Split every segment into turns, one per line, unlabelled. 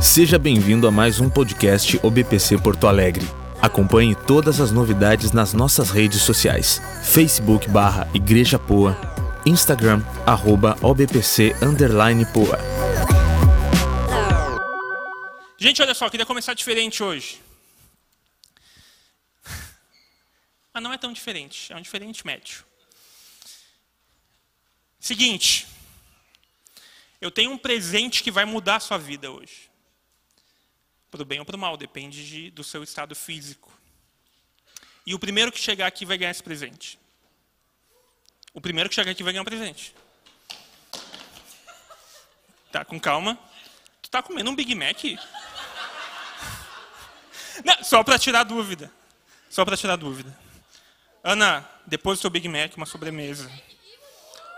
Seja bem-vindo a mais um podcast OBPC Porto Alegre. Acompanhe todas as novidades nas nossas redes sociais. Facebook barra Igreja Poa, Instagram arroba OBPC underline Poa.
Gente, olha só, queria começar diferente hoje. Mas não é tão diferente, é um diferente médio. Seguinte, eu tenho um presente que vai mudar a sua vida hoje. Para o bem ou para o mal, depende de, do seu estado físico. E o primeiro que chegar aqui vai ganhar esse presente. O primeiro que chegar aqui vai ganhar um presente. Tá, com calma. Tu tá comendo um Big Mac? Não, só para tirar dúvida. Só para tirar dúvida. Ana, depois do seu Big Mac, uma sobremesa.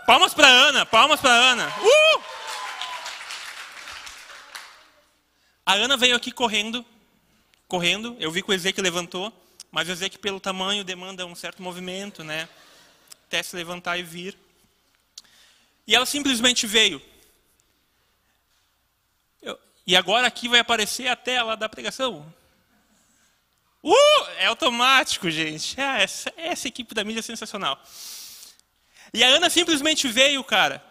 Palmas para Ana, palmas para Ana. Uh! A Ana veio aqui correndo, correndo. Eu vi que o Ezequiel levantou, mas o Ezequiel, pelo tamanho, demanda um certo movimento, né? Até se levantar e vir. E ela simplesmente veio. Eu, e agora aqui vai aparecer a tela da pregação. Uh! É automático, gente. É, essa, essa equipe da mídia é sensacional. E a Ana simplesmente veio, cara.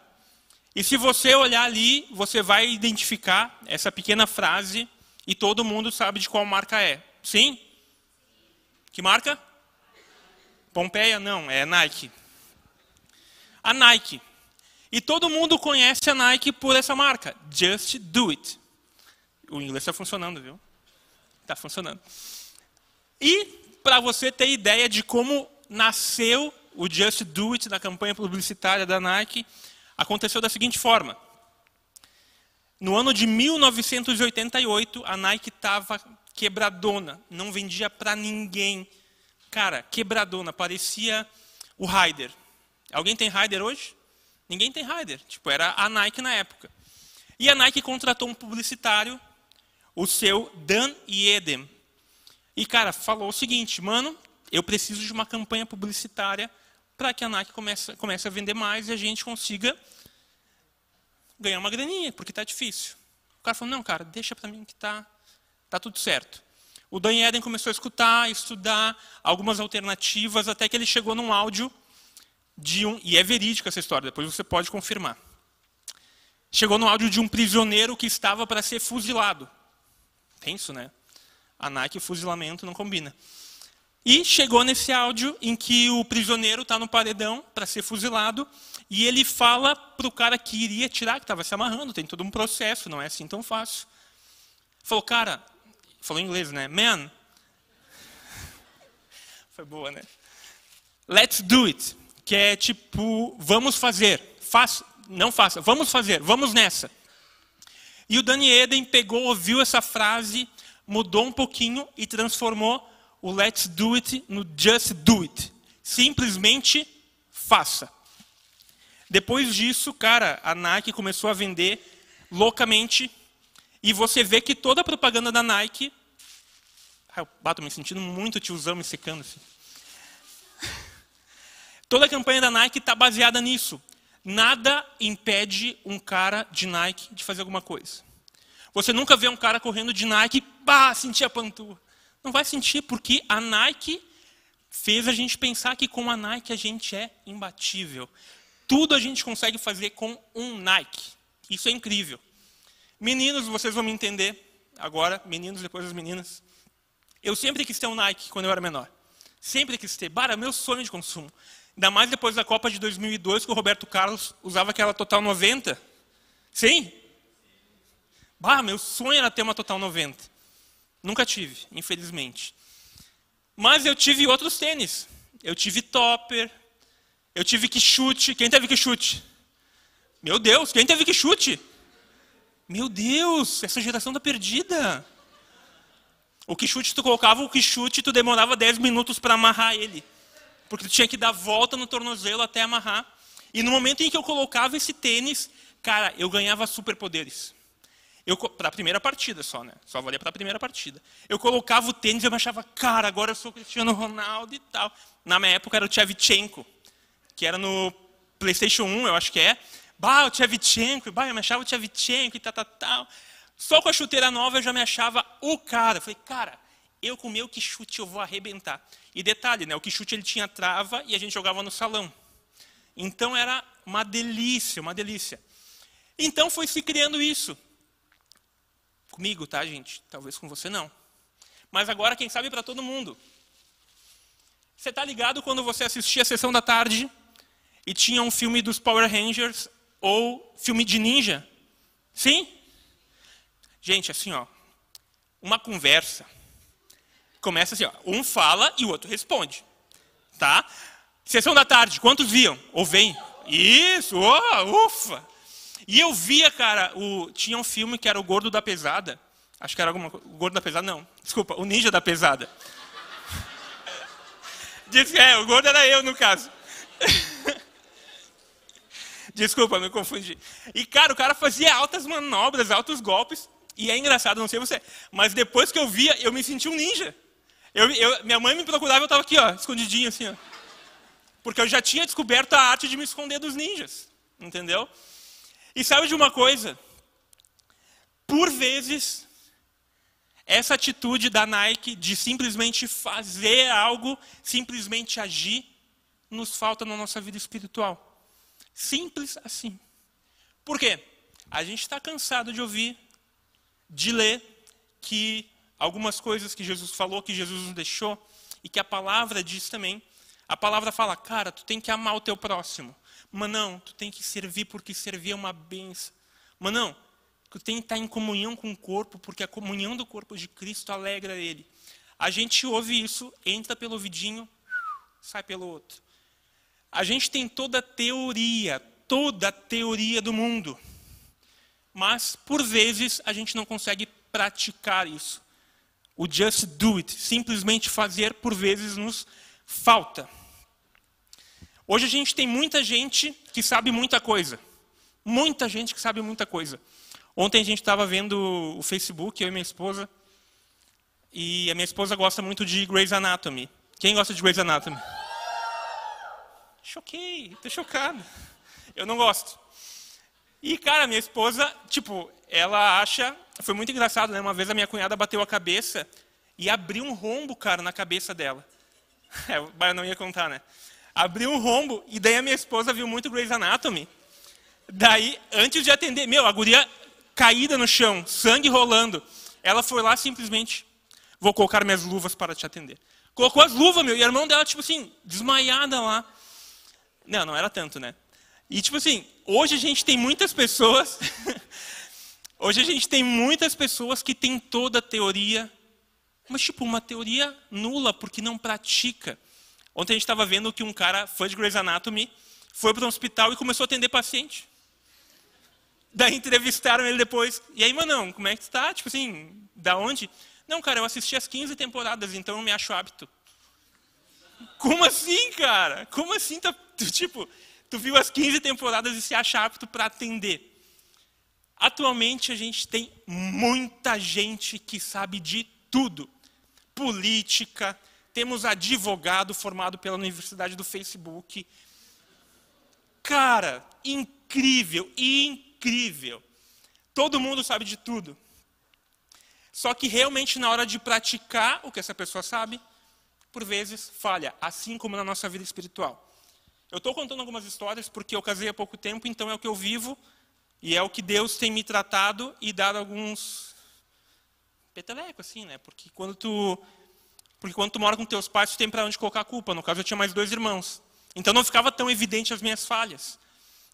E se você olhar ali, você vai identificar essa pequena frase e todo mundo sabe de qual marca é. Sim? Que marca? Pompeia? Não, é Nike. A Nike. E todo mundo conhece a Nike por essa marca. Just do it. O inglês está funcionando, viu? Está funcionando. E para você ter ideia de como nasceu o Just Do It da campanha publicitária da Nike, aconteceu da seguinte forma. No ano de 1988, a Nike estava quebradona, não vendia para ninguém. Cara, quebradona, parecia o Ryder. Alguém tem Ryder hoje? Ninguém tem Ryder. Tipo, era a Nike na época. E a Nike contratou um publicitário, o seu Dan Yedem. E, cara, falou o seguinte, mano, eu preciso de uma campanha publicitária para que a Nike comece, comece a vender mais e a gente consiga ganhar uma graninha, porque está difícil. O cara falou, não, cara, deixa para mim que está tá tudo certo. O Dan Eden começou a escutar, estudar algumas alternativas, até que ele chegou num áudio de um, e é verídico essa história, depois você pode confirmar. Chegou no áudio de um prisioneiro que estava para ser fuzilado. Tenso, né? A Nike e fuzilamento não combina. E chegou nesse áudio em que o prisioneiro está no paredão para ser fuzilado e ele fala para o cara que iria tirar, que estava se amarrando, tem todo um processo, não é assim tão fácil. Falou, cara, falou em inglês, né? Man, foi boa, né? Let's do it, que é tipo, vamos fazer, faça, não faça, vamos fazer, vamos nessa. E o Danny Eden pegou, ouviu essa frase, mudou um pouquinho e transformou o let's do it no just do it. Simplesmente faça. Depois disso, cara, a Nike começou a vender loucamente. E você vê que toda a propaganda da Nike. Eu bato me sentindo muito tiozão me secando assim. Toda a campanha da Nike está baseada nisso. Nada impede um cara de Nike de fazer alguma coisa. Você nunca vê um cara correndo de Nike, pá, sentir a panturra. Não vai sentir, porque a Nike fez a gente pensar que com a Nike a gente é imbatível. Tudo a gente consegue fazer com um Nike. Isso é incrível. Meninos, vocês vão me entender agora, meninos, depois as meninas. Eu sempre quis ter um Nike quando eu era menor. Sempre quis ter. Bara, meu sonho de consumo. Ainda mais depois da Copa de 2002, que o Roberto Carlos usava aquela Total 90. Sim? Bah, meu sonho era ter uma Total 90. Nunca tive, infelizmente. Mas eu tive outros tênis. Eu tive topper. Eu tive que chute. Quem teve que chute? Meu Deus, quem teve que chute? Meu Deus, essa geração tá perdida. O que chute tu colocava, o que chute tu demorava 10 minutos para amarrar ele. Porque tu tinha que dar volta no tornozelo até amarrar. E no momento em que eu colocava esse tênis, cara, eu ganhava superpoderes. Para a primeira partida só, né? Só valia para a primeira partida. Eu colocava o tênis e eu achava, cara, agora eu sou Cristiano Ronaldo e tal. Na minha época era o Tchevchenko, que era no PlayStation 1, eu acho que é. Bah, o Tchevchenko, bah, eu me achava o Tchevchenko e tal, tal, tal. Só com a chuteira nova eu já me achava o cara. Eu falei, cara, eu com o meu que chute eu vou arrebentar. E detalhe, né, o que chute ele tinha trava e a gente jogava no salão. Então era uma delícia, uma delícia. Então foi se criando isso. Comigo, tá, gente? Talvez com você não. Mas agora, quem sabe, para todo mundo. Você está ligado quando você assistia a sessão da tarde e tinha um filme dos Power Rangers ou filme de ninja? Sim? Gente, assim, ó, uma conversa começa assim, ó, um fala e o outro responde, tá? Sessão da tarde, quantos viam? Ou vem? Isso, oh, ufa! E eu via, cara, o, tinha um filme que era o Gordo da Pesada. Acho que era alguma coisa. O Gordo da Pesada, não. Desculpa, o Ninja da Pesada. Diz, é, o gordo era eu, no caso. Desculpa, me confundi. E, cara, o cara fazia altas manobras, altos golpes. E é engraçado, não sei você, mas depois que eu via, eu me senti um ninja. Eu, eu, minha mãe me procurava eu estava aqui, ó, escondidinho assim, ó. Porque eu já tinha descoberto a arte de me esconder dos ninjas. Entendeu? E sabe de uma coisa? Por vezes, essa atitude da Nike de simplesmente fazer algo, simplesmente agir, nos falta na nossa vida espiritual. Simples assim. Por quê? A gente está cansado de ouvir, de ler, que algumas coisas que Jesus falou, que Jesus nos deixou, e que a palavra diz também. A palavra fala, cara, tu tem que amar o teu próximo. Mas não, tu tem que servir porque servir é uma benção. Mas não, tu tem que estar em comunhão com o corpo, porque a comunhão do corpo de Cristo alegra ele. A gente ouve isso, entra pelo vidinho, sai pelo outro. A gente tem toda a teoria, toda a teoria do mundo. Mas, por vezes, a gente não consegue praticar isso. O just do it, simplesmente fazer, por vezes, nos falta. Hoje a gente tem muita gente que sabe muita coisa. Muita gente que sabe muita coisa. Ontem a gente estava vendo o Facebook, eu e minha esposa. E a minha esposa gosta muito de Grey's Anatomy. Quem gosta de Grey's Anatomy? Choquei, tô chocado. Eu não gosto. E, cara, minha esposa, tipo, ela acha. Foi muito engraçado, né? Uma vez a minha cunhada bateu a cabeça e abriu um rombo, cara, na cabeça dela. É, eu não ia contar, né? Abriu um rombo e daí a minha esposa viu muito Grey's Anatomy. Daí, antes de atender, meu, a guria caída no chão, sangue rolando, ela foi lá simplesmente, vou colocar minhas luvas para te atender. Colocou as luvas, meu, e a irmã dela, tipo assim, desmaiada lá. Não, não era tanto, né? E tipo assim, hoje a gente tem muitas pessoas. hoje a gente tem muitas pessoas que têm toda a teoria, mas tipo, uma teoria nula, porque não pratica. Ontem a gente estava vendo que um cara, fã de Grey's Anatomy, foi para um hospital e começou a atender paciente. Daí entrevistaram ele depois. E aí, manão, como é que está? Tipo assim, da onde? Não, cara, eu assisti as 15 temporadas, então eu me acho hábito. Como assim, cara? Como assim? Tá, tu, tipo, tu viu as 15 temporadas e se acha apto para atender. Atualmente a gente tem muita gente que sabe de tudo. Política, temos advogado formado pela Universidade do Facebook. Cara, incrível, incrível. Todo mundo sabe de tudo. Só que realmente na hora de praticar o que essa pessoa sabe, por vezes falha, assim como na nossa vida espiritual. Eu estou contando algumas histórias porque eu casei há pouco tempo, então é o que eu vivo e é o que Deus tem me tratado e dado alguns peteleco assim, né? Porque quando tu porque quando tu mora com teus pais, tu tem para onde colocar a culpa. No caso, eu tinha mais dois irmãos. Então não ficava tão evidente as minhas falhas.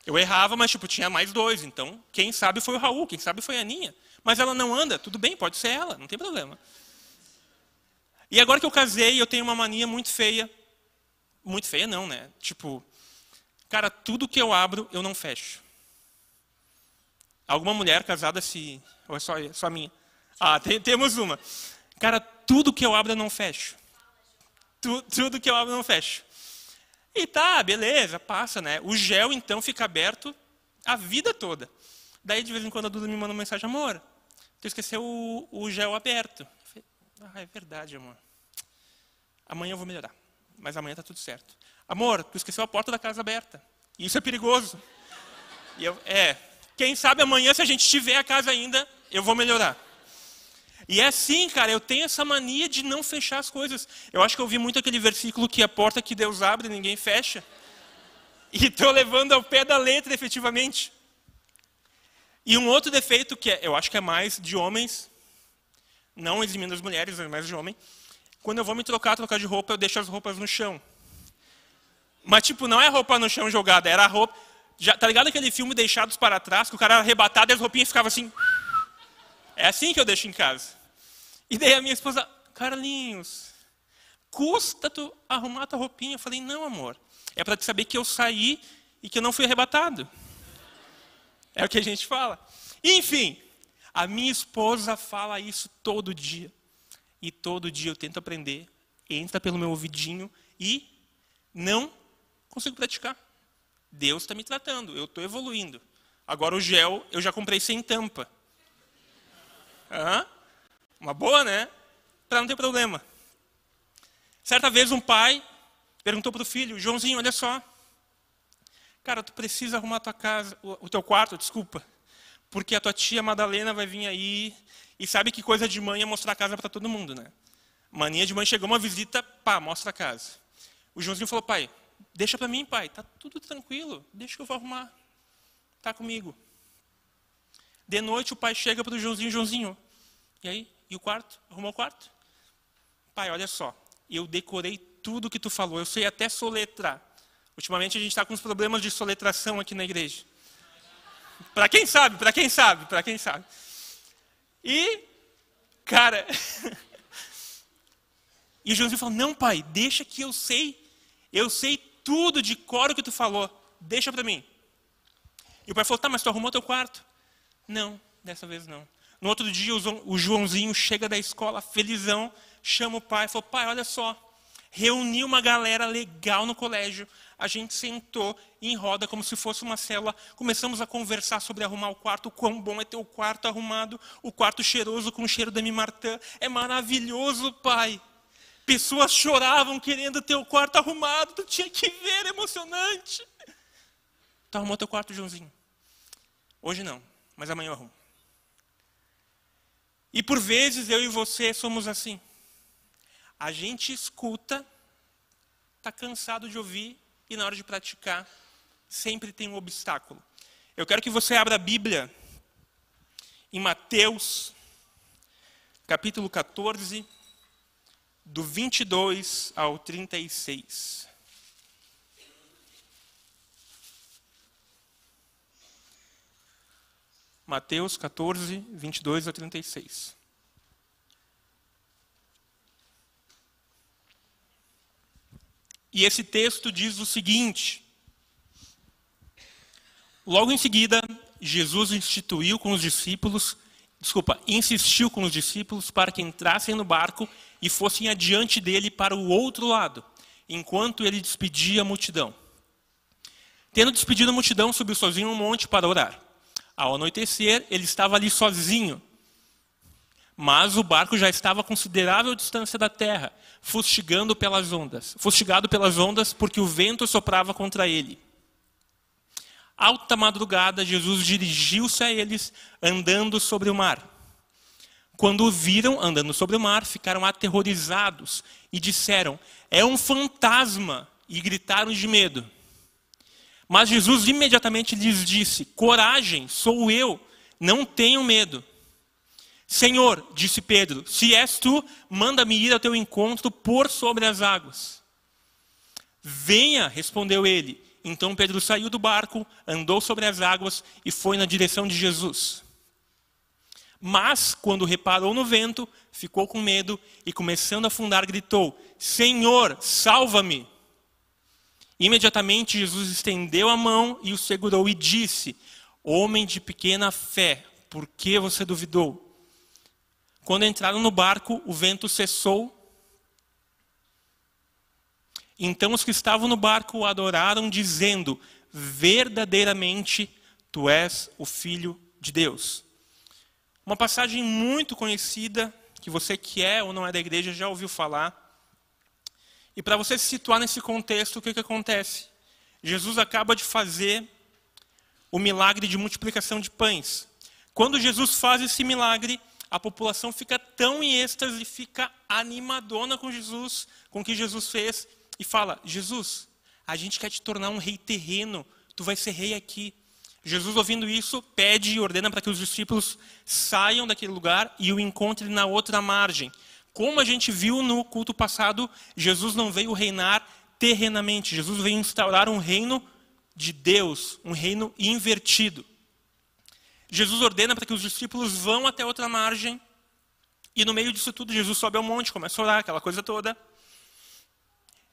Eu errava, mas tipo, tinha mais dois. Então, quem sabe foi o Raul, quem sabe foi a Aninha. Mas ela não anda, tudo bem, pode ser ela, não tem problema. E agora que eu casei, eu tenho uma mania muito feia. Muito feia, não, né? Tipo, cara, tudo que eu abro, eu não fecho. Alguma mulher casada se. Ou é só, só minha? Ah, tem, temos uma. Cara, tudo que eu abro, eu não fecho. Tu, tudo que eu abro, eu não fecho. E tá, beleza, passa, né? O gel, então, fica aberto a vida toda. Daí, de vez em quando, a Duda me manda uma mensagem: amor, tu esqueceu o, o gel aberto. Ah, é verdade, amor. Amanhã eu vou melhorar. Mas amanhã está tudo certo. Amor, tu esqueceu a porta da casa aberta. Isso é perigoso. E eu, é, quem sabe amanhã, se a gente tiver a casa ainda, eu vou melhorar. E é assim, cara, eu tenho essa mania de não fechar as coisas. Eu acho que eu vi muito aquele versículo que a porta que Deus abre, ninguém fecha. E estou levando ao pé da letra, efetivamente. E um outro defeito que é, eu acho que é mais de homens, não eximindo as mulheres, mas mais de homem. Quando eu vou me trocar, trocar de roupa, eu deixo as roupas no chão. Mas, tipo, não é roupa no chão jogada, era roupa. Já, tá ligado aquele filme Deixados para Trás, que o cara era arrebatado e as roupinhas ficavam assim. É assim que eu deixo em casa. E daí a minha esposa, Carlinhos, custa tu arrumar tua roupinha? Eu falei, não, amor. É para te saber que eu saí e que eu não fui arrebatado. É o que a gente fala. Enfim, a minha esposa fala isso todo dia. E todo dia eu tento aprender, entra pelo meu ouvidinho e não consigo praticar. Deus está me tratando, eu estou evoluindo. Agora o gel eu já comprei sem tampa. Hã? Uma boa, né? Para não ter problema. Certa vez um pai perguntou para o filho, Joãozinho, olha só. Cara, tu precisa arrumar tua casa, o teu quarto, desculpa, porque a tua tia Madalena vai vir aí e sabe que coisa de mãe é mostrar a casa para todo mundo, né? Mania de mãe chegou uma visita, pá, mostra a casa. O Joãozinho falou, pai, deixa para mim, pai, tá tudo tranquilo, deixa que eu vou arrumar, tá comigo. De noite o pai chega para o Joãozinho, Joãozinho, e aí, e o quarto? Arrumou o quarto? Pai, olha só, eu decorei tudo que tu falou, eu sei até soletrar. Ultimamente a gente está com uns problemas de soletração aqui na igreja. Para quem sabe, para quem sabe, para quem sabe. E, cara, e o Joãozinho falou: Não, pai, deixa que eu sei. Eu sei tudo de cor que tu falou. Deixa para mim. E o pai falou: Tá, mas tu arrumou teu quarto? Não, dessa vez não. No outro dia, o Joãozinho chega da escola, felizão, chama o pai e falou: Pai, olha só, reuni uma galera legal no colégio. A gente sentou em roda como se fosse uma célula. Começamos a conversar sobre arrumar o quarto. Quão bom é ter o quarto arrumado. O quarto cheiroso com o cheiro da Mimartã. É maravilhoso, pai. Pessoas choravam querendo ter o quarto arrumado. Tu tinha que ver, é emocionante. Tu arrumou teu quarto, Joãozinho? Hoje não, mas amanhã eu arrumo. E por vezes eu e você somos assim. A gente escuta, está cansado de ouvir e na hora de praticar sempre tem um obstáculo. Eu quero que você abra a Bíblia em Mateus, capítulo 14, do 22 ao 36. Mateus 14, 22 a 36. E esse texto diz o seguinte: Logo em seguida, Jesus instituiu com os discípulos, desculpa, insistiu com os discípulos para que entrassem no barco e fossem adiante dele para o outro lado, enquanto ele despedia a multidão. Tendo despedido a multidão, subiu sozinho um monte para orar. Ao anoitecer, ele estava ali sozinho. Mas o barco já estava a considerável distância da terra, fustigando pelas ondas, fustigado pelas ondas porque o vento soprava contra ele. Alta madrugada, Jesus dirigiu-se a eles andando sobre o mar. Quando o viram andando sobre o mar, ficaram aterrorizados e disseram: É um fantasma! E gritaram de medo. Mas Jesus imediatamente lhes disse: Coragem, sou eu, não tenham medo. Senhor, disse Pedro, se és tu, manda-me ir ao teu encontro por sobre as águas. Venha, respondeu ele. Então Pedro saiu do barco, andou sobre as águas e foi na direção de Jesus. Mas, quando reparou no vento, ficou com medo e, começando a afundar, gritou: Senhor, salva-me! Imediatamente Jesus estendeu a mão e o segurou e disse: Homem de pequena fé, por que você duvidou? Quando entraram no barco, o vento cessou. Então os que estavam no barco o adoraram, dizendo: Verdadeiramente tu és o Filho de Deus. Uma passagem muito conhecida, que você que é ou não é da igreja já ouviu falar. E para você se situar nesse contexto, o que, que acontece? Jesus acaba de fazer o milagre de multiplicação de pães. Quando Jesus faz esse milagre, a população fica tão em êxtase, fica animadona com Jesus, com o que Jesus fez, e fala: Jesus, a gente quer te tornar um rei terreno, tu vai ser rei aqui. Jesus, ouvindo isso, pede e ordena para que os discípulos saiam daquele lugar e o encontrem na outra margem. Como a gente viu no culto passado, Jesus não veio reinar terrenamente, Jesus veio instaurar um reino de Deus, um reino invertido. Jesus ordena para que os discípulos vão até outra margem, e no meio disso tudo, Jesus sobe ao monte, começa a orar, aquela coisa toda.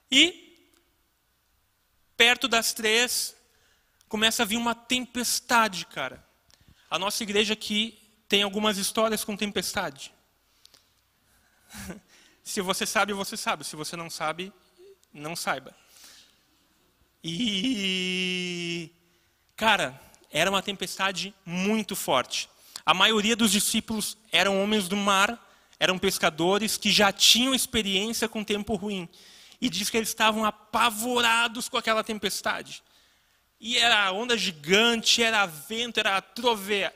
E, perto das três, começa a vir uma tempestade, cara. A nossa igreja aqui tem algumas histórias com tempestade. Se você sabe, você sabe. Se você não sabe, não saiba. E, cara, era uma tempestade muito forte. A maioria dos discípulos eram homens do mar, eram pescadores que já tinham experiência com tempo ruim. E diz que eles estavam apavorados com aquela tempestade. E era onda gigante, era vento, era trove,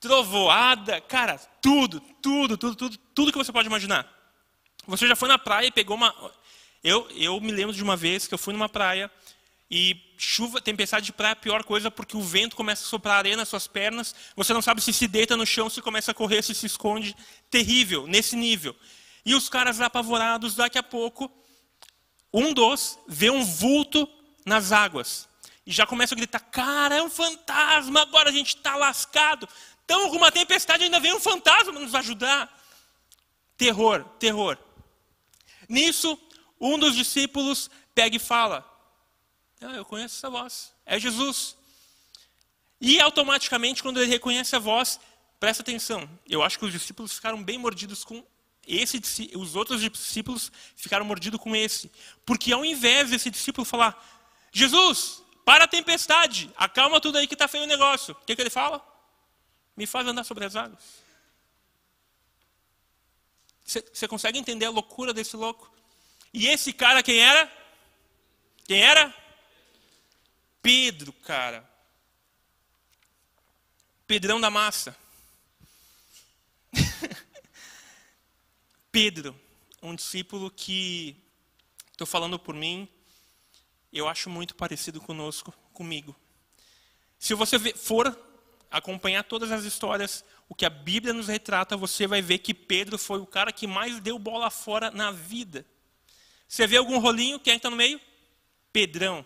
trovoada, cara, tudo, tudo, tudo, tudo, tudo que você pode imaginar. Você já foi na praia e pegou uma. Eu, eu me lembro de uma vez que eu fui numa praia e chuva, tempestade de praia é a pior coisa porque o vento começa a soprar areia nas suas pernas. Você não sabe se se deita no chão, se começa a correr, se se esconde. Terrível, nesse nível. E os caras apavorados, daqui a pouco, um dos vê um vulto nas águas. E já começa a gritar: Cara, é um fantasma, agora a gente está lascado. Então, com uma tempestade, ainda vem um fantasma nos ajudar. Terror, terror. Nisso, um dos discípulos pega e fala: ah, Eu conheço essa voz, é Jesus. E automaticamente, quando ele reconhece a voz, presta atenção, eu acho que os discípulos ficaram bem mordidos com esse, os outros discípulos ficaram mordidos com esse. Porque ao invés desse discípulo falar, Jesus, para a tempestade, acalma tudo aí que está feio o negócio. O que, que ele fala? Me faz andar sobre as águas. Você consegue entender a loucura desse louco? E esse cara quem era? Quem era? Pedro, cara. Pedrão da massa. Pedro, um discípulo que, estou falando por mim, eu acho muito parecido conosco, comigo. Se você for acompanhar todas as histórias, o que a Bíblia nos retrata, você vai ver que Pedro foi o cara que mais deu bola fora na vida. Você vê algum rolinho, quem é está no meio? Pedrão.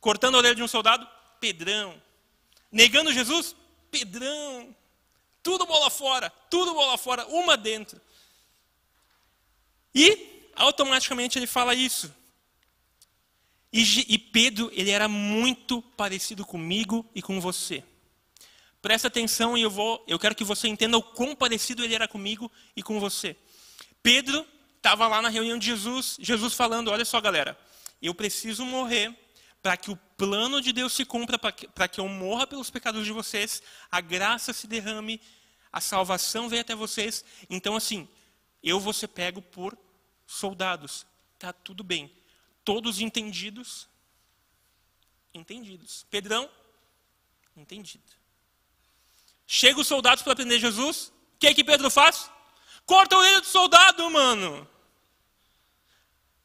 Cortando a orelha de um soldado? Pedrão. Negando Jesus? Pedrão. Tudo bola fora, tudo bola fora, uma dentro. E automaticamente ele fala isso. E, e Pedro, ele era muito parecido comigo e com você. Presta atenção e eu vou, eu quero que você entenda o quão parecido ele era comigo e com você. Pedro estava lá na reunião de Jesus, Jesus falando: Olha só, galera, eu preciso morrer para que o plano de Deus se cumpra, para que eu morra pelos pecados de vocês, a graça se derrame, a salvação venha até vocês. Então, assim, eu vou ser pego por soldados. Tá tudo bem. Todos entendidos? Entendidos. Pedrão? Entendido. Chega os soldados para prender Jesus. O que, é que Pedro faz? Corta a orelha do soldado, mano.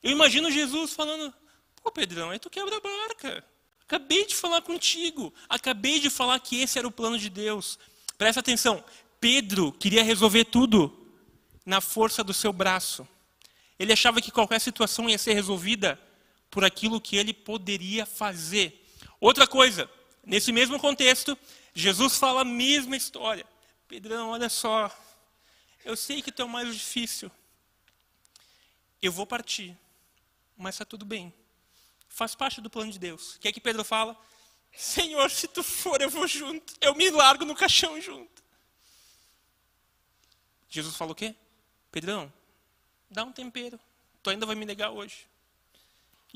Eu imagino Jesus falando: Pô, Pedrão, aí tu quebra a barca. Acabei de falar contigo. Acabei de falar que esse era o plano de Deus. Presta atenção. Pedro queria resolver tudo na força do seu braço. Ele achava que qualquer situação ia ser resolvida por aquilo que ele poderia fazer. Outra coisa, nesse mesmo contexto, Jesus fala a mesma história. Pedrão, olha só. Eu sei que tu é o mais difícil. Eu vou partir, mas está tudo bem. Faz parte do plano de Deus. O que é que Pedro fala? Senhor, se tu for, eu vou junto. Eu me largo no caixão junto. Jesus falou o quê? Pedrão, dá um tempero. Tu ainda vai me negar hoje.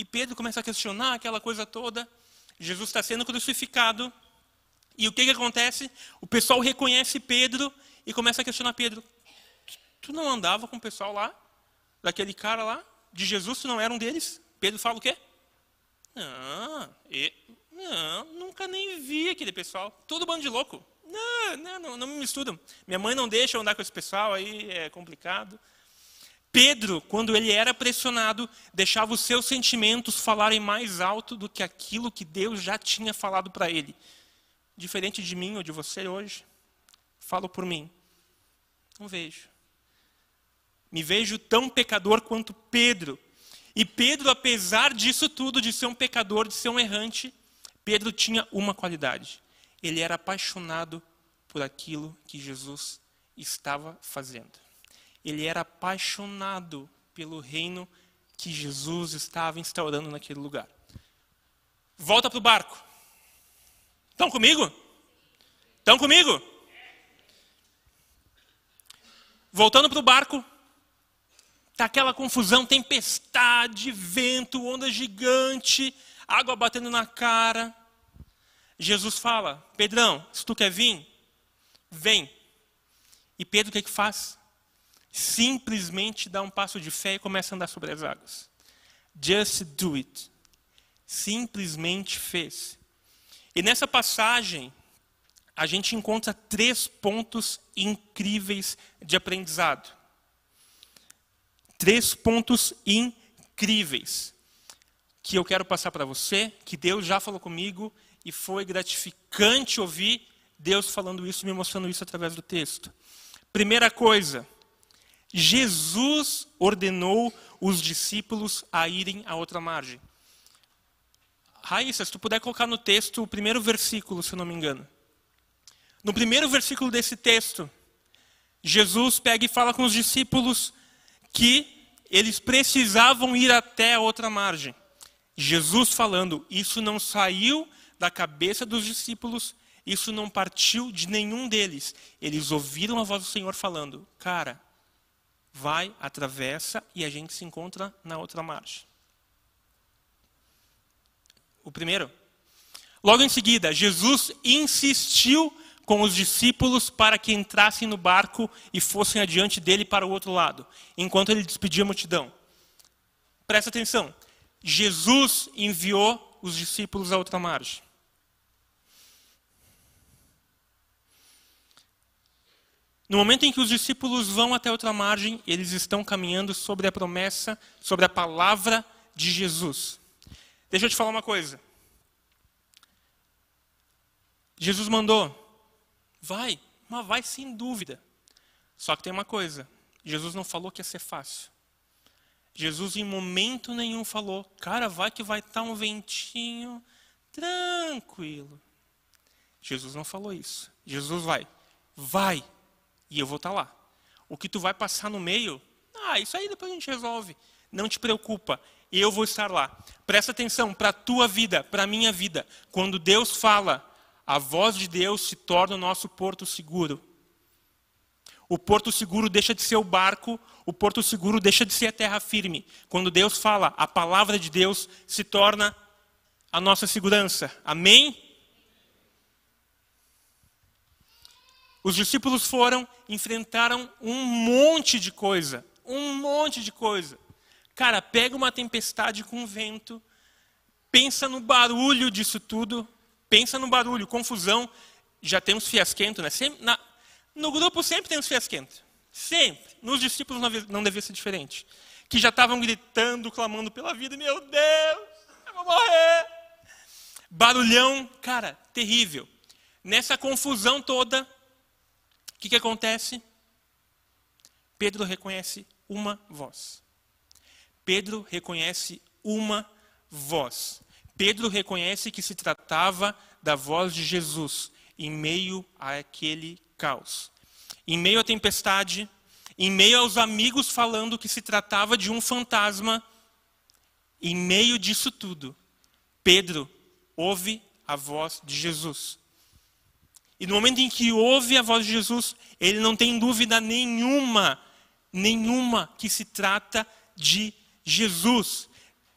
E Pedro começa a questionar aquela coisa toda. Jesus está sendo crucificado. E o que, que acontece? O pessoal reconhece Pedro e começa a questionar Pedro. Tu não andava com o pessoal lá? Daquele cara lá? De Jesus, tu não era um deles? Pedro fala o quê? Não, Não, nunca nem vi aquele pessoal. Todo bando de louco. Não, não, não, não me misturam. Minha mãe não deixa eu andar com esse pessoal, aí é complicado. Pedro, quando ele era pressionado, deixava os seus sentimentos falarem mais alto do que aquilo que Deus já tinha falado para ele. Diferente de mim ou de você hoje, falo por mim. Não vejo. Me vejo tão pecador quanto Pedro. E Pedro, apesar disso tudo, de ser um pecador, de ser um errante, Pedro tinha uma qualidade. Ele era apaixonado por aquilo que Jesus estava fazendo. Ele era apaixonado pelo reino que Jesus estava instaurando naquele lugar. Volta para o barco. Estão comigo? Estão comigo? Voltando para o barco, está aquela confusão, tempestade, vento, onda gigante, água batendo na cara. Jesus fala: Pedrão, se tu quer vir, vem. E Pedro o que, é que faz? Simplesmente dá um passo de fé e começa a andar sobre as águas. Just do it. Simplesmente fez. E nessa passagem, a gente encontra três pontos incríveis de aprendizado. Três pontos incríveis que eu quero passar para você, que Deus já falou comigo e foi gratificante ouvir Deus falando isso, me mostrando isso através do texto. Primeira coisa, Jesus ordenou os discípulos a irem à outra margem. Raíssa, se tu puder colocar no texto o primeiro versículo, se eu não me engano. No primeiro versículo desse texto, Jesus pega e fala com os discípulos que eles precisavam ir até a outra margem. Jesus falando, isso não saiu da cabeça dos discípulos, isso não partiu de nenhum deles. Eles ouviram a voz do Senhor falando: Cara, vai, atravessa e a gente se encontra na outra margem. O primeiro. Logo em seguida, Jesus insistiu com os discípulos para que entrassem no barco e fossem adiante dele para o outro lado, enquanto ele despedia a multidão. Presta atenção. Jesus enviou os discípulos à outra margem. No momento em que os discípulos vão até outra margem, eles estão caminhando sobre a promessa, sobre a palavra de Jesus. Deixa eu te falar uma coisa. Jesus mandou, vai, mas vai sem dúvida. Só que tem uma coisa: Jesus não falou que ia ser fácil. Jesus em momento nenhum falou, cara, vai que vai estar um ventinho tranquilo. Jesus não falou isso. Jesus vai, vai, e eu vou estar lá. O que tu vai passar no meio, ah, isso aí depois a gente resolve. Não te preocupa, eu vou estar lá. Presta atenção para a tua vida, para a minha vida. Quando Deus fala, a voz de Deus se torna o nosso porto seguro. O porto seguro deixa de ser o barco, o porto seguro deixa de ser a terra firme. Quando Deus fala, a palavra de Deus se torna a nossa segurança. Amém? Os discípulos foram, enfrentaram um monte de coisa. Um monte de coisa. Cara, pega uma tempestade com vento, pensa no barulho disso tudo, pensa no barulho, confusão. Já tem uns fiasquentos, né? Sempre, na, no grupo sempre tem uns fiasquentos. Sempre. Nos discípulos não devia ser diferente. Que já estavam gritando, clamando pela vida. Meu Deus, eu vou morrer. Barulhão, cara, terrível. Nessa confusão toda, que, que acontece? Pedro reconhece uma voz. Pedro reconhece uma voz. Pedro reconhece que se tratava da voz de Jesus em meio àquele caos. Em meio à tempestade, em meio aos amigos falando que se tratava de um fantasma, em meio disso tudo, Pedro ouve a voz de Jesus. E no momento em que ouve a voz de Jesus, ele não tem dúvida nenhuma, nenhuma que se trata de Jesus.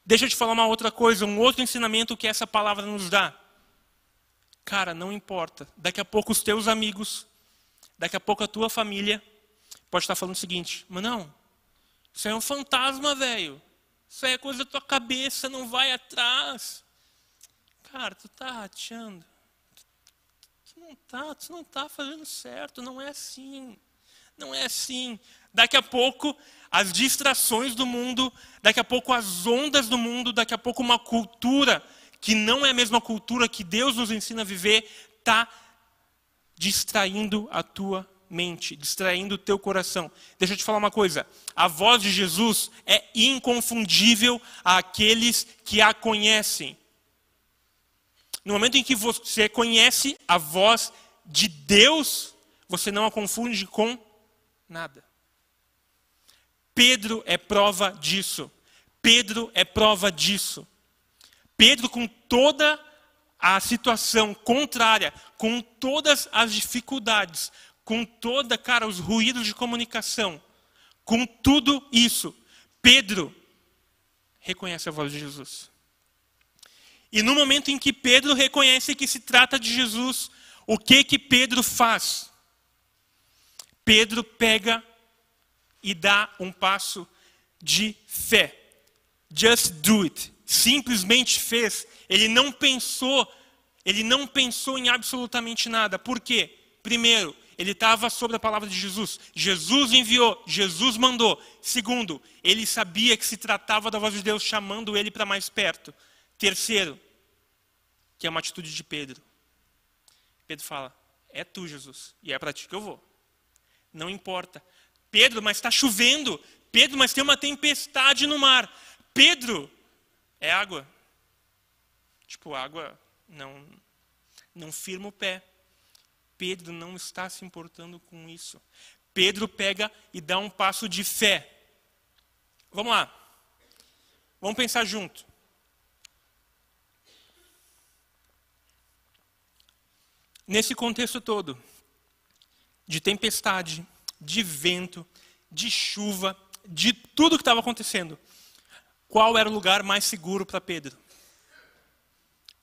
Deixa eu te falar uma outra coisa, um outro ensinamento que essa palavra nos dá. Cara, não importa. Daqui a pouco os teus amigos, daqui a pouco a tua família pode estar falando o seguinte: mas não, isso é um fantasma, velho. Isso é coisa da tua cabeça, não vai atrás. cara, tu tá rateando. Não tá, tu não tá fazendo certo, não é assim. Não é assim. Daqui a pouco, as distrações do mundo, daqui a pouco as ondas do mundo, daqui a pouco uma cultura que não é a mesma cultura que Deus nos ensina a viver, está distraindo a tua mente, distraindo o teu coração. Deixa eu te falar uma coisa: a voz de Jesus é inconfundível àqueles que a conhecem. No momento em que você conhece a voz de Deus, você não a confunde com nada. Pedro é prova disso. Pedro é prova disso. Pedro, com toda a situação contrária, com todas as dificuldades, com toda, cara, os ruídos de comunicação, com tudo isso, Pedro reconhece a voz de Jesus. E no momento em que Pedro reconhece que se trata de Jesus, o que que Pedro faz? Pedro pega e dá um passo de fé. Just do it. Simplesmente fez. Ele não pensou, ele não pensou em absolutamente nada. Por quê? Primeiro, ele estava sobre a palavra de Jesus. Jesus enviou, Jesus mandou. Segundo, ele sabia que se tratava da voz de Deus chamando ele para mais perto. Terceiro, que é uma atitude de Pedro. Pedro fala: É tu, Jesus, e é para ti que eu vou. Não importa. Pedro, mas está chovendo. Pedro, mas tem uma tempestade no mar. Pedro, é água. Tipo, água não, não firma o pé. Pedro não está se importando com isso. Pedro pega e dá um passo de fé. Vamos lá. Vamos pensar junto. Nesse contexto todo, de tempestade, de vento, de chuva, de tudo que estava acontecendo, qual era o lugar mais seguro para Pedro?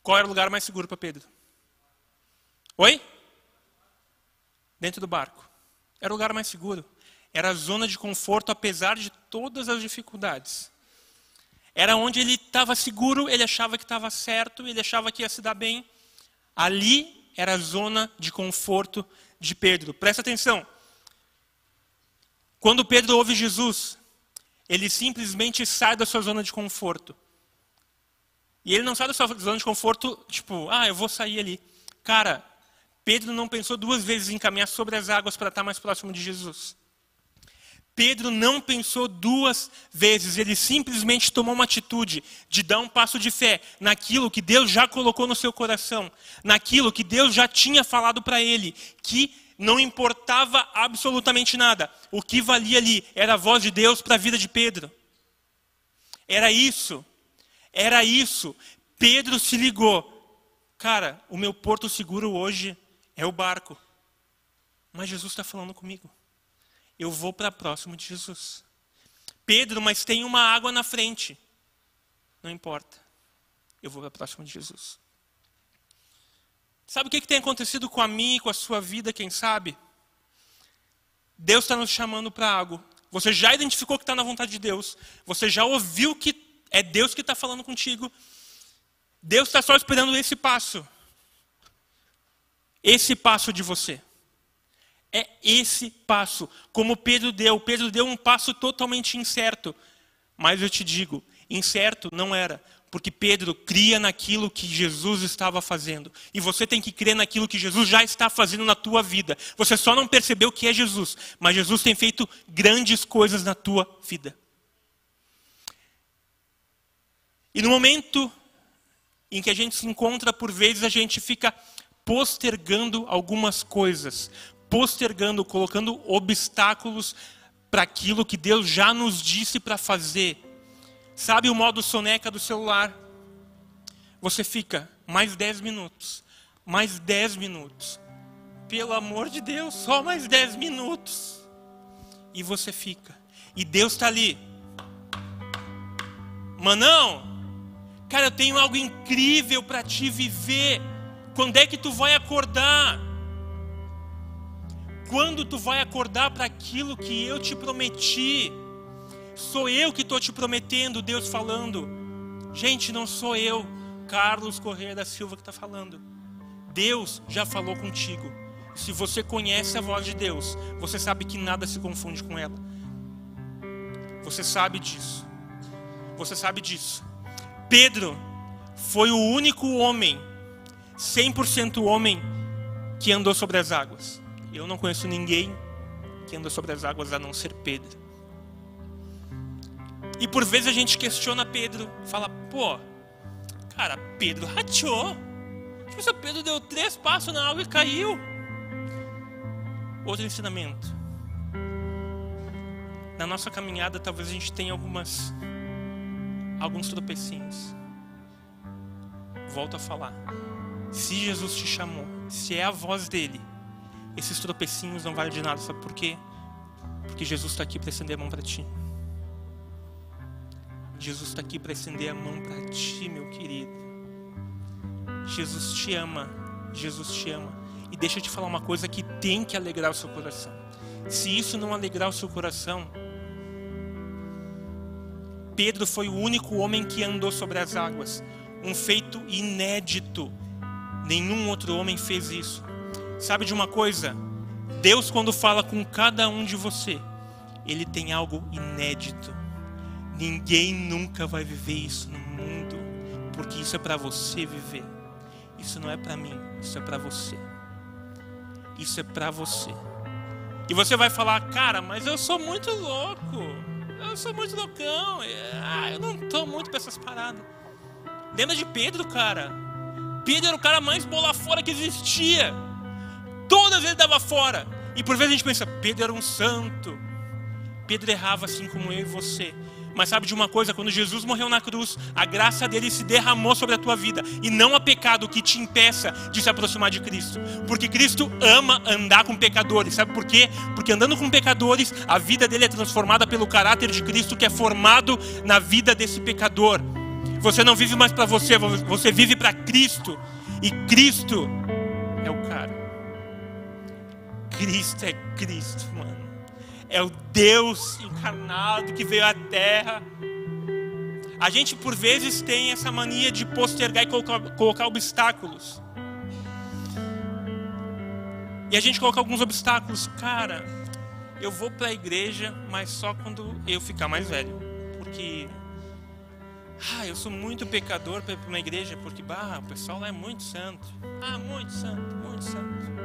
Qual era o lugar mais seguro para Pedro? Oi? Dentro do barco. Era o lugar mais seguro. Era a zona de conforto, apesar de todas as dificuldades. Era onde ele estava seguro, ele achava que estava certo, ele achava que ia se dar bem. Ali era a zona de conforto de Pedro. Presta atenção. Quando Pedro ouve Jesus, ele simplesmente sai da sua zona de conforto. E ele não sai da sua zona de conforto, tipo, ah, eu vou sair ali. Cara, Pedro não pensou duas vezes em caminhar sobre as águas para estar mais próximo de Jesus. Pedro não pensou duas vezes, ele simplesmente tomou uma atitude de dar um passo de fé naquilo que Deus já colocou no seu coração, naquilo que Deus já tinha falado para ele, que não importava absolutamente nada. O que valia ali era a voz de Deus para a vida de Pedro. Era isso. Era isso. Pedro se ligou. Cara, o meu porto seguro hoje é o barco. Mas Jesus está falando comigo eu vou para próximo de Jesus. Pedro, mas tem uma água na frente. Não importa. Eu vou para próximo de Jesus. Sabe o que, que tem acontecido com a mim e com a sua vida, quem sabe? Deus está nos chamando para algo. Você já identificou que está na vontade de Deus. Você já ouviu que é Deus que está falando contigo. Deus está só esperando esse passo. Esse passo de você. É esse passo, como Pedro deu. Pedro deu um passo totalmente incerto. Mas eu te digo, incerto não era, porque Pedro cria naquilo que Jesus estava fazendo. E você tem que crer naquilo que Jesus já está fazendo na tua vida. Você só não percebeu que é Jesus, mas Jesus tem feito grandes coisas na tua vida. E no momento em que a gente se encontra, por vezes a gente fica postergando algumas coisas, postergando, colocando obstáculos para aquilo que Deus já nos disse para fazer. Sabe o modo soneca do celular? Você fica mais 10 minutos, mais 10 minutos. Pelo amor de Deus, só mais 10 minutos. E você fica. E Deus está ali. Manão, cara, eu tenho algo incrível para te viver. Quando é que tu vai acordar? Quando tu vai acordar para aquilo que eu te prometi? Sou eu que estou te prometendo, Deus falando. Gente, não sou eu. Carlos Correia da Silva que está falando. Deus já falou contigo. Se você conhece a voz de Deus, você sabe que nada se confunde com ela. Você sabe disso. Você sabe disso. Pedro foi o único homem, 100% homem, que andou sobre as águas. Eu não conheço ninguém que andou sobre as águas a não ser Pedro. E por vezes a gente questiona Pedro, fala, pô, cara, Pedro rachou. Tipo, Pedro deu três passos na água e caiu. Outro ensinamento. Na nossa caminhada, talvez a gente tenha algumas alguns tropecinhos. Volto a falar. Se Jesus te chamou, se é a voz dele, esses tropecinhos não valem de nada. Sabe por quê? Porque Jesus está aqui para estender a mão para ti. Jesus está aqui para estender a mão para ti, meu querido. Jesus te ama. Jesus te ama. E deixa eu te falar uma coisa que tem que alegrar o seu coração. Se isso não alegrar o seu coração, Pedro foi o único homem que andou sobre as águas. Um feito inédito. Nenhum outro homem fez isso. Sabe de uma coisa? Deus, quando fala com cada um de você, Ele tem algo inédito. Ninguém nunca vai viver isso no mundo, porque isso é para você viver. Isso não é para mim, isso é para você. Isso é para você. E você vai falar, cara, mas eu sou muito louco. Eu sou muito loucão. Ah, eu não tô muito pra essas paradas. Lembra de Pedro, cara? Pedro era o cara mais bola fora que existia. Todas ele dava fora. E por vezes a gente pensa, Pedro era um santo. Pedro errava assim como eu e você. Mas sabe de uma coisa? Quando Jesus morreu na cruz, a graça dele se derramou sobre a tua vida. E não há pecado que te impeça de se aproximar de Cristo. Porque Cristo ama andar com pecadores. Sabe por quê? Porque andando com pecadores, a vida dele é transformada pelo caráter de Cristo que é formado na vida desse pecador. Você não vive mais para você, você vive para Cristo. E Cristo é o cara. Cristo é Cristo, mano é o Deus encarnado que veio à terra. A gente por vezes tem essa mania de postergar e colocar, colocar obstáculos. E a gente coloca alguns obstáculos. Cara, eu vou para a igreja, mas só quando eu ficar mais velho. Porque ah, eu sou muito pecador para ir para uma igreja, porque bah, o pessoal lá é muito santo. Ah, muito santo, muito santo.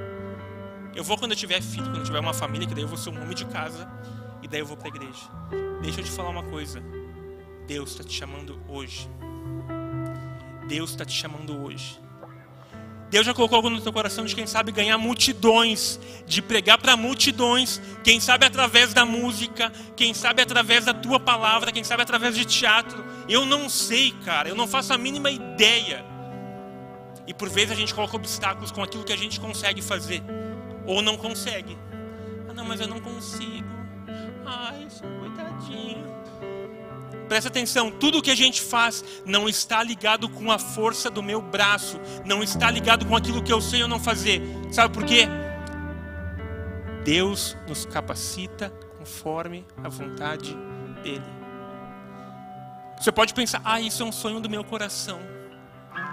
Eu vou quando eu tiver filho, quando eu tiver uma família, que daí eu vou ser um homem de casa e daí eu vou para a igreja. Deixa eu te falar uma coisa. Deus está te chamando hoje. Deus está te chamando hoje. Deus já colocou algo no teu coração de quem sabe ganhar multidões, de pregar para multidões, quem sabe através da música, quem sabe através da tua palavra, quem sabe através de teatro. Eu não sei, cara, eu não faço a mínima ideia. E por vezes a gente coloca obstáculos com aquilo que a gente consegue fazer ou não consegue. Ah, não, mas eu não consigo. Ai, coitadinho. Presta atenção, tudo que a gente faz não está ligado com a força do meu braço, não está ligado com aquilo que eu sei ou não fazer. Sabe por quê? Deus nos capacita conforme a vontade dele. Você pode pensar, ah, isso é um sonho do meu coração.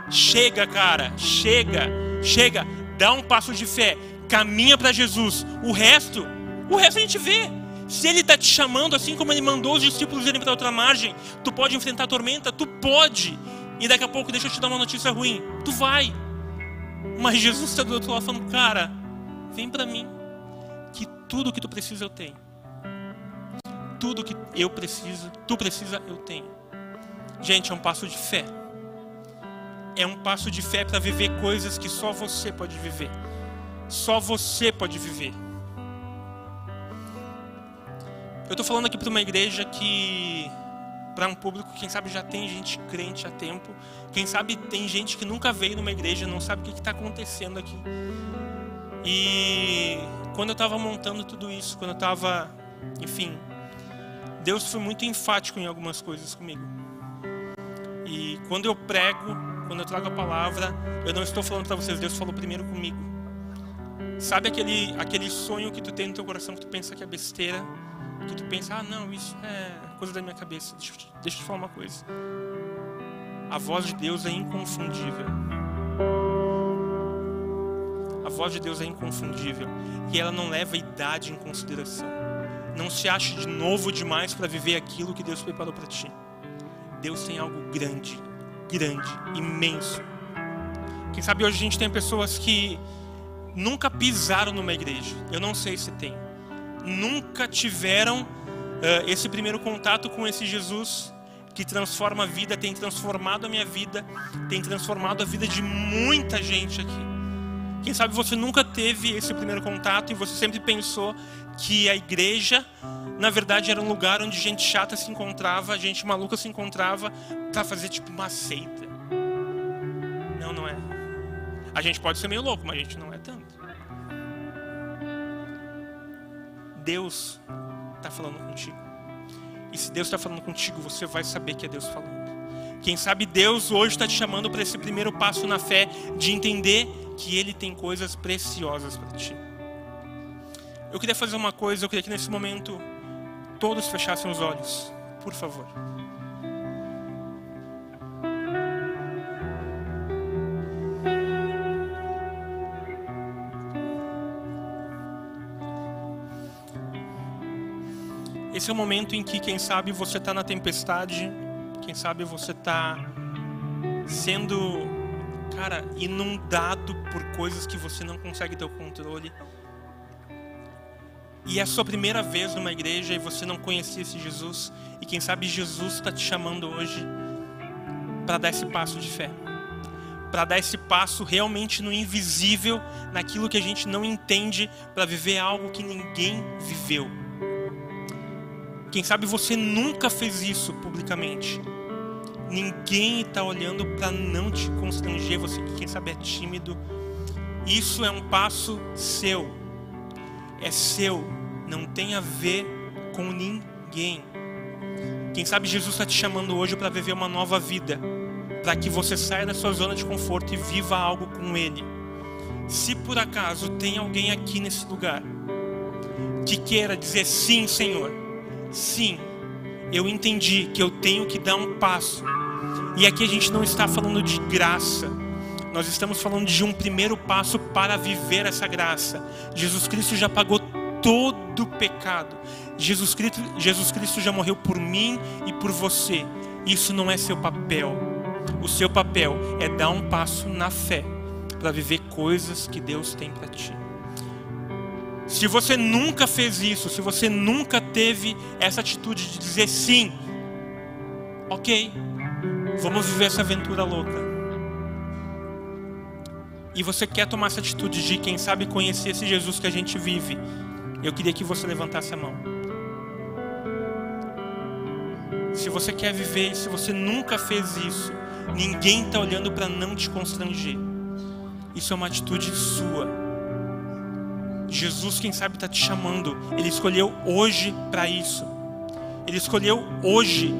Chega, cara, chega, chega, dá um passo de fé caminha para Jesus. O resto, o resto a gente vê. Se ele está te chamando, assim como ele mandou os discípulos irem para outra margem, tu pode enfrentar a tormenta, tu pode. E daqui a pouco, deixa eu te dar uma notícia ruim, tu vai. Mas Jesus está do outro lado falando, cara, vem para mim, que tudo que tu precisa eu tenho. Tudo que eu preciso, tu precisa, eu tenho. Gente, é um passo de fé. É um passo de fé para viver coisas que só você pode viver. Só você pode viver. Eu estou falando aqui para uma igreja que, para um público, quem sabe já tem gente crente há tempo, quem sabe tem gente que nunca veio numa igreja, não sabe o que está acontecendo aqui. E quando eu estava montando tudo isso, quando eu estava, enfim, Deus foi muito enfático em algumas coisas comigo. E quando eu prego, quando eu trago a palavra, eu não estou falando para vocês, Deus falou primeiro comigo. Sabe aquele, aquele sonho que tu tem no teu coração que tu pensa que é besteira? Que tu pensa, ah, não, isso é coisa da minha cabeça. Deixa deixa eu te falar uma coisa. A voz de Deus é inconfundível. A voz de Deus é inconfundível e ela não leva a idade em consideração. Não se ache de novo demais para viver aquilo que Deus preparou para ti. Deus tem algo grande, grande, imenso. Quem sabe hoje a gente tem pessoas que nunca pisaram numa igreja. Eu não sei se tem. Nunca tiveram uh, esse primeiro contato com esse Jesus que transforma a vida, tem transformado a minha vida, tem transformado a vida de muita gente aqui. Quem sabe você nunca teve esse primeiro contato e você sempre pensou que a igreja, na verdade, era um lugar onde gente chata se encontrava, gente maluca se encontrava para fazer tipo uma seita. Não, não é. A gente pode ser meio louco, mas a gente não é tanto. Deus está falando contigo. E se Deus está falando contigo, você vai saber que é Deus falando. Quem sabe Deus hoje está te chamando para esse primeiro passo na fé de entender que Ele tem coisas preciosas para ti. Eu queria fazer uma coisa, eu queria que nesse momento todos fechassem os olhos, por favor. Esse é o momento em que, quem sabe, você está na tempestade, quem sabe você está sendo, cara, inundado por coisas que você não consegue ter o controle. E é a sua primeira vez numa igreja e você não conhecia esse Jesus. E quem sabe Jesus está te chamando hoje para dar esse passo de fé. Para dar esse passo realmente no invisível, naquilo que a gente não entende, para viver algo que ninguém viveu. Quem sabe você nunca fez isso publicamente. Ninguém está olhando para não te constranger. Você que quem sabe é tímido. Isso é um passo seu. É seu. Não tem a ver com ninguém. Quem sabe Jesus está te chamando hoje para viver uma nova vida, para que você saia da sua zona de conforto e viva algo com Ele. Se por acaso tem alguém aqui nesse lugar que queira dizer sim, Senhor, sim, eu entendi que eu tenho que dar um passo. E aqui a gente não está falando de graça. Nós estamos falando de um primeiro passo para viver essa graça. Jesus Cristo já pagou todo o pecado. Jesus Cristo, Jesus Cristo já morreu por mim e por você. Isso não é seu papel. O seu papel é dar um passo na fé para viver coisas que Deus tem para ti. Se você nunca fez isso, se você nunca teve essa atitude de dizer sim, ok, vamos viver essa aventura louca. E você quer tomar essa atitude de, quem sabe, conhecer esse Jesus que a gente vive, eu queria que você levantasse a mão. Se você quer viver, se você nunca fez isso, ninguém está olhando para não te constranger. Isso é uma atitude sua. Jesus, quem sabe, está te chamando. Ele escolheu hoje para isso. Ele escolheu hoje,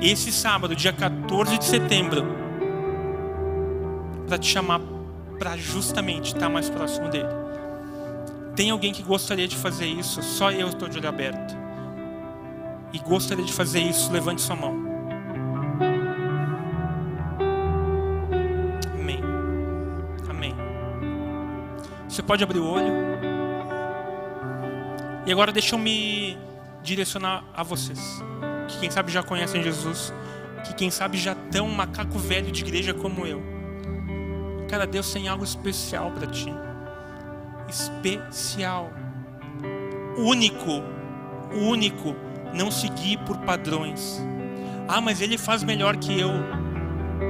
esse sábado, dia 14 de setembro, para te chamar para justamente estar tá mais próximo dele. Tem alguém que gostaria de fazer isso? Só eu estou de olho aberto. E gostaria de fazer isso? Levante sua mão. Amém. Amém. Você pode abrir o olho. E agora deixa eu me direcionar a vocês, que quem sabe já conhecem Jesus, que quem sabe já um macaco velho de igreja como eu. Cara, Deus tem algo especial para ti. Especial. Único. Único. Não seguir por padrões. Ah, mas ele faz melhor que eu.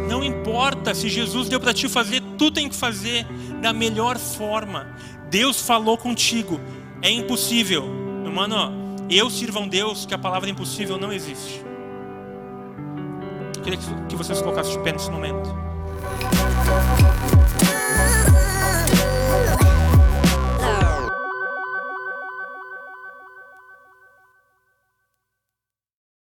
Não importa se Jesus deu para ti fazer, tu tem que fazer da melhor forma. Deus falou contigo é impossível. Mano, eu sirvo a um Deus que a palavra impossível não existe. Eu queria que vocês colocassem de pé nesse momento.